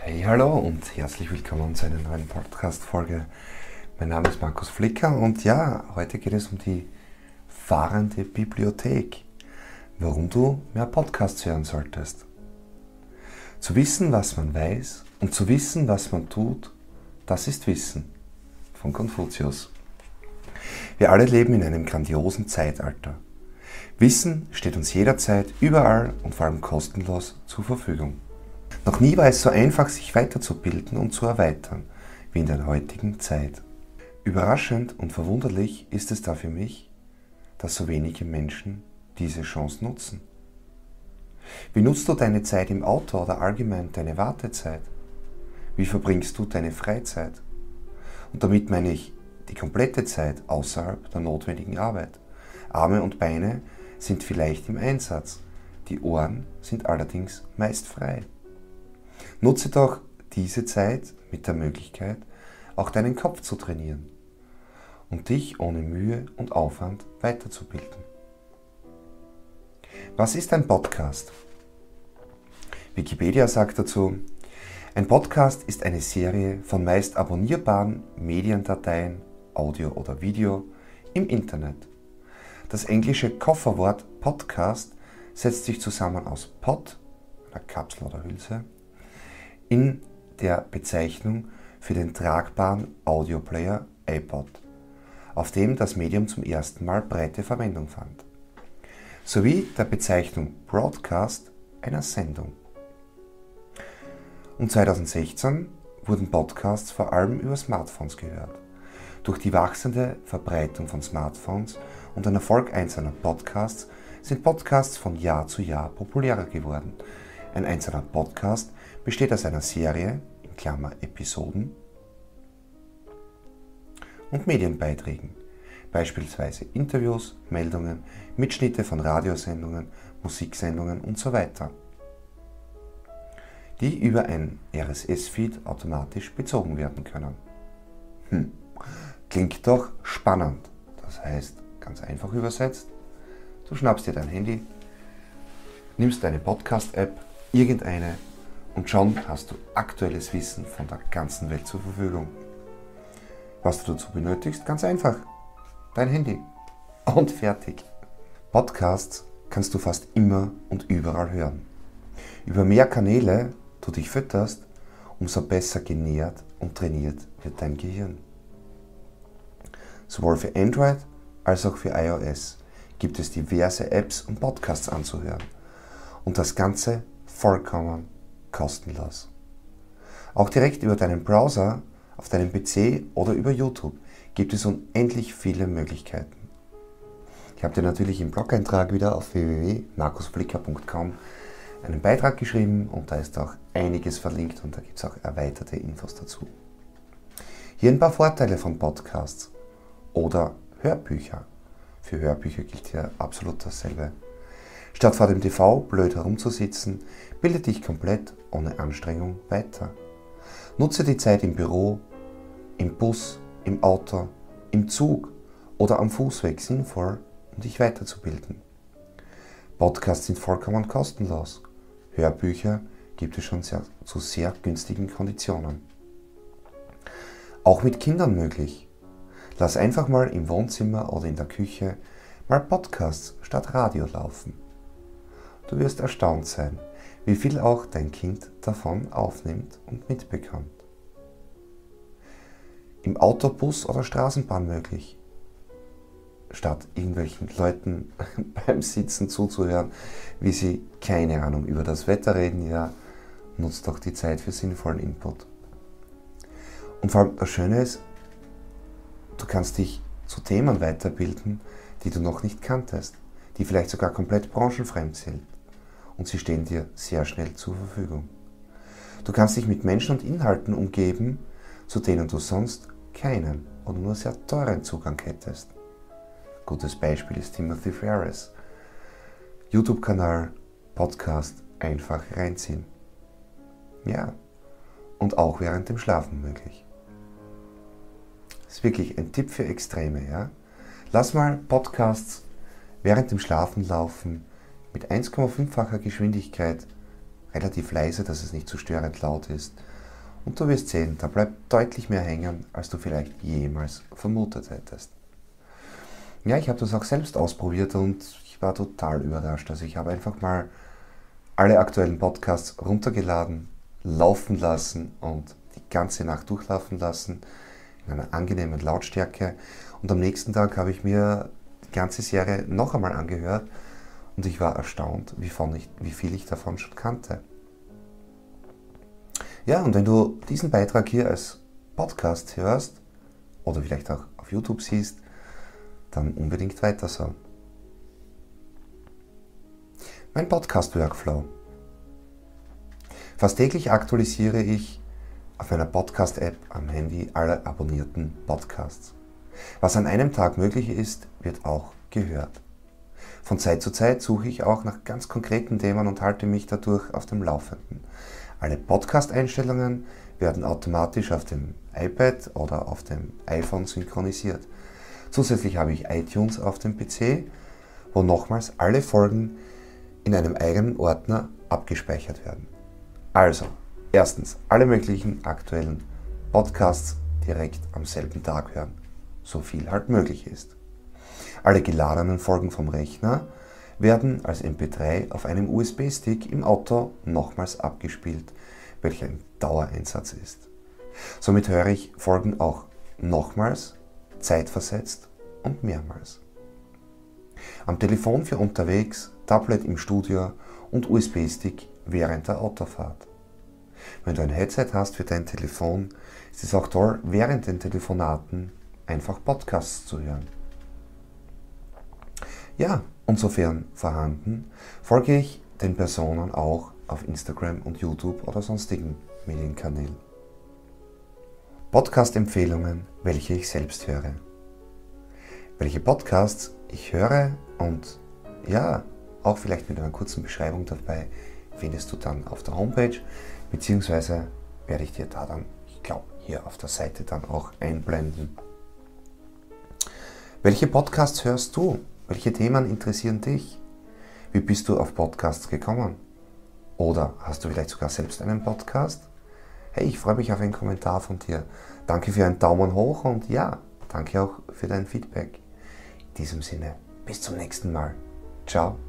Hey, hallo und herzlich willkommen zu einer neuen Podcast-Folge. Mein Name ist Markus Flicker und ja, heute geht es um die fahrende Bibliothek. Warum du mehr Podcasts hören solltest. Zu wissen, was man weiß und zu wissen, was man tut, das ist Wissen. Von Konfuzius. Wir alle leben in einem grandiosen Zeitalter. Wissen steht uns jederzeit, überall und vor allem kostenlos zur Verfügung. Noch nie war es so einfach, sich weiterzubilden und zu erweitern, wie in der heutigen Zeit. Überraschend und verwunderlich ist es da für mich, dass so wenige Menschen diese Chance nutzen. Wie nutzt du deine Zeit im Auto oder allgemein deine Wartezeit? Wie verbringst du deine Freizeit? Und damit meine ich die komplette Zeit außerhalb der notwendigen Arbeit. Arme und Beine sind vielleicht im Einsatz, die Ohren sind allerdings meist frei. Nutze doch diese Zeit mit der Möglichkeit, auch deinen Kopf zu trainieren und dich ohne Mühe und Aufwand weiterzubilden. Was ist ein Podcast? Wikipedia sagt dazu, ein Podcast ist eine Serie von meist abonnierbaren Mediendateien, Audio oder Video, im Internet. Das englische Kofferwort Podcast setzt sich zusammen aus Pod, einer Kapsel oder Hülse, in der Bezeichnung für den tragbaren Audioplayer iPod, auf dem das Medium zum ersten Mal breite Verwendung fand, sowie der Bezeichnung Broadcast einer Sendung. Um 2016 wurden Podcasts vor allem über Smartphones gehört. Durch die wachsende Verbreitung von Smartphones und den Erfolg einzelner Podcasts sind Podcasts von Jahr zu Jahr populärer geworden. Ein einzelner Podcast besteht aus einer Serie, in Klammer Episoden, und Medienbeiträgen, beispielsweise Interviews, Meldungen, Mitschnitte von Radiosendungen, Musiksendungen und so weiter, die über ein RSS-Feed automatisch bezogen werden können. Hm. Klingt doch spannend. Das heißt, ganz einfach übersetzt, du schnappst dir dein Handy, nimmst deine Podcast-App, irgendeine, und schon hast du aktuelles Wissen von der ganzen Welt zur Verfügung. Was du dazu benötigst, ganz einfach. Dein Handy. Und fertig. Podcasts kannst du fast immer und überall hören. Über mehr Kanäle du dich fütterst, umso besser genährt und trainiert wird dein Gehirn. Sowohl für Android als auch für iOS gibt es diverse Apps und Podcasts anzuhören. Und das Ganze vollkommen kostenlos. Auch direkt über deinen Browser, auf deinem PC oder über YouTube gibt es unendlich viele Möglichkeiten. Ich habe dir natürlich im Blog-Eintrag wieder auf www.markusflicker.com einen Beitrag geschrieben und da ist auch einiges verlinkt und da gibt es auch erweiterte Infos dazu. Hier ein paar Vorteile von Podcasts oder Hörbücher. Für Hörbücher gilt hier absolut dasselbe. Statt vor dem TV blöd herumzusitzen, bilde dich komplett ohne Anstrengung weiter. Nutze die Zeit im Büro, im Bus, im Auto, im Zug oder am Fußweg sinnvoll, um dich weiterzubilden. Podcasts sind vollkommen kostenlos. Hörbücher gibt es schon sehr, zu sehr günstigen Konditionen. Auch mit Kindern möglich. Lass einfach mal im Wohnzimmer oder in der Küche mal Podcasts statt Radio laufen. Du wirst erstaunt sein, wie viel auch dein Kind davon aufnimmt und mitbekommt. Im Autobus oder Straßenbahn möglich. Statt irgendwelchen Leuten beim Sitzen zuzuhören, wie sie keine Ahnung über das Wetter reden, ja, nutzt doch die Zeit für sinnvollen Input. Und vor allem das Schöne ist, du kannst dich zu Themen weiterbilden, die du noch nicht kanntest, die vielleicht sogar komplett branchenfremd sind und sie stehen dir sehr schnell zur Verfügung. Du kannst dich mit Menschen und Inhalten umgeben, zu denen du sonst keinen oder nur sehr teuren Zugang hättest. Gutes Beispiel ist Timothy Ferris. YouTube-Kanal, Podcast, einfach reinziehen. Ja, und auch während dem Schlafen möglich. Das ist wirklich ein Tipp für Extreme, ja. Lass mal Podcasts während dem Schlafen laufen mit 1,5-facher Geschwindigkeit relativ leise, dass es nicht zu störend laut ist. Und du wirst sehen, da bleibt deutlich mehr hängen, als du vielleicht jemals vermutet hättest. Ja, ich habe das auch selbst ausprobiert und ich war total überrascht. Also ich habe einfach mal alle aktuellen Podcasts runtergeladen, laufen lassen und die ganze Nacht durchlaufen lassen in einer angenehmen Lautstärke. Und am nächsten Tag habe ich mir die ganze Serie noch einmal angehört und ich war erstaunt, wie, ich, wie viel ich davon schon kannte. Ja, und wenn du diesen Beitrag hier als Podcast hörst oder vielleicht auch auf YouTube siehst, dann unbedingt weiter so. Mein Podcast-Workflow. Fast täglich aktualisiere ich auf meiner Podcast-App am Handy alle abonnierten Podcasts. Was an einem Tag möglich ist, wird auch gehört. Von Zeit zu Zeit suche ich auch nach ganz konkreten Themen und halte mich dadurch auf dem Laufenden. Alle Podcast-Einstellungen werden automatisch auf dem iPad oder auf dem iPhone synchronisiert. Zusätzlich habe ich iTunes auf dem PC, wo nochmals alle Folgen in einem eigenen Ordner abgespeichert werden. Also, erstens, alle möglichen aktuellen Podcasts direkt am selben Tag hören, so viel halt möglich ist. Alle geladenen Folgen vom Rechner werden als MP3 auf einem USB-Stick im Auto nochmals abgespielt, welcher ein Dauereinsatz ist. Somit höre ich Folgen auch nochmals, zeitversetzt und mehrmals. Am Telefon für unterwegs, Tablet im Studio und USB-Stick während der Autofahrt. Wenn du ein Headset hast für dein Telefon, ist es auch toll, während den Telefonaten einfach Podcasts zu hören. Ja, und sofern vorhanden, folge ich den Personen auch auf Instagram und YouTube oder sonstigen Medienkanälen. Podcast-Empfehlungen, welche ich selbst höre. Welche Podcasts ich höre und ja, auch vielleicht mit einer kurzen Beschreibung dabei, findest du dann auf der Homepage, beziehungsweise werde ich dir da dann, ich glaube, hier auf der Seite dann auch einblenden. Welche Podcasts hörst du? Welche Themen interessieren dich? Wie bist du auf Podcasts gekommen? Oder hast du vielleicht sogar selbst einen Podcast? Hey, ich freue mich auf einen Kommentar von dir. Danke für einen Daumen hoch und ja, danke auch für dein Feedback. In diesem Sinne, bis zum nächsten Mal. Ciao.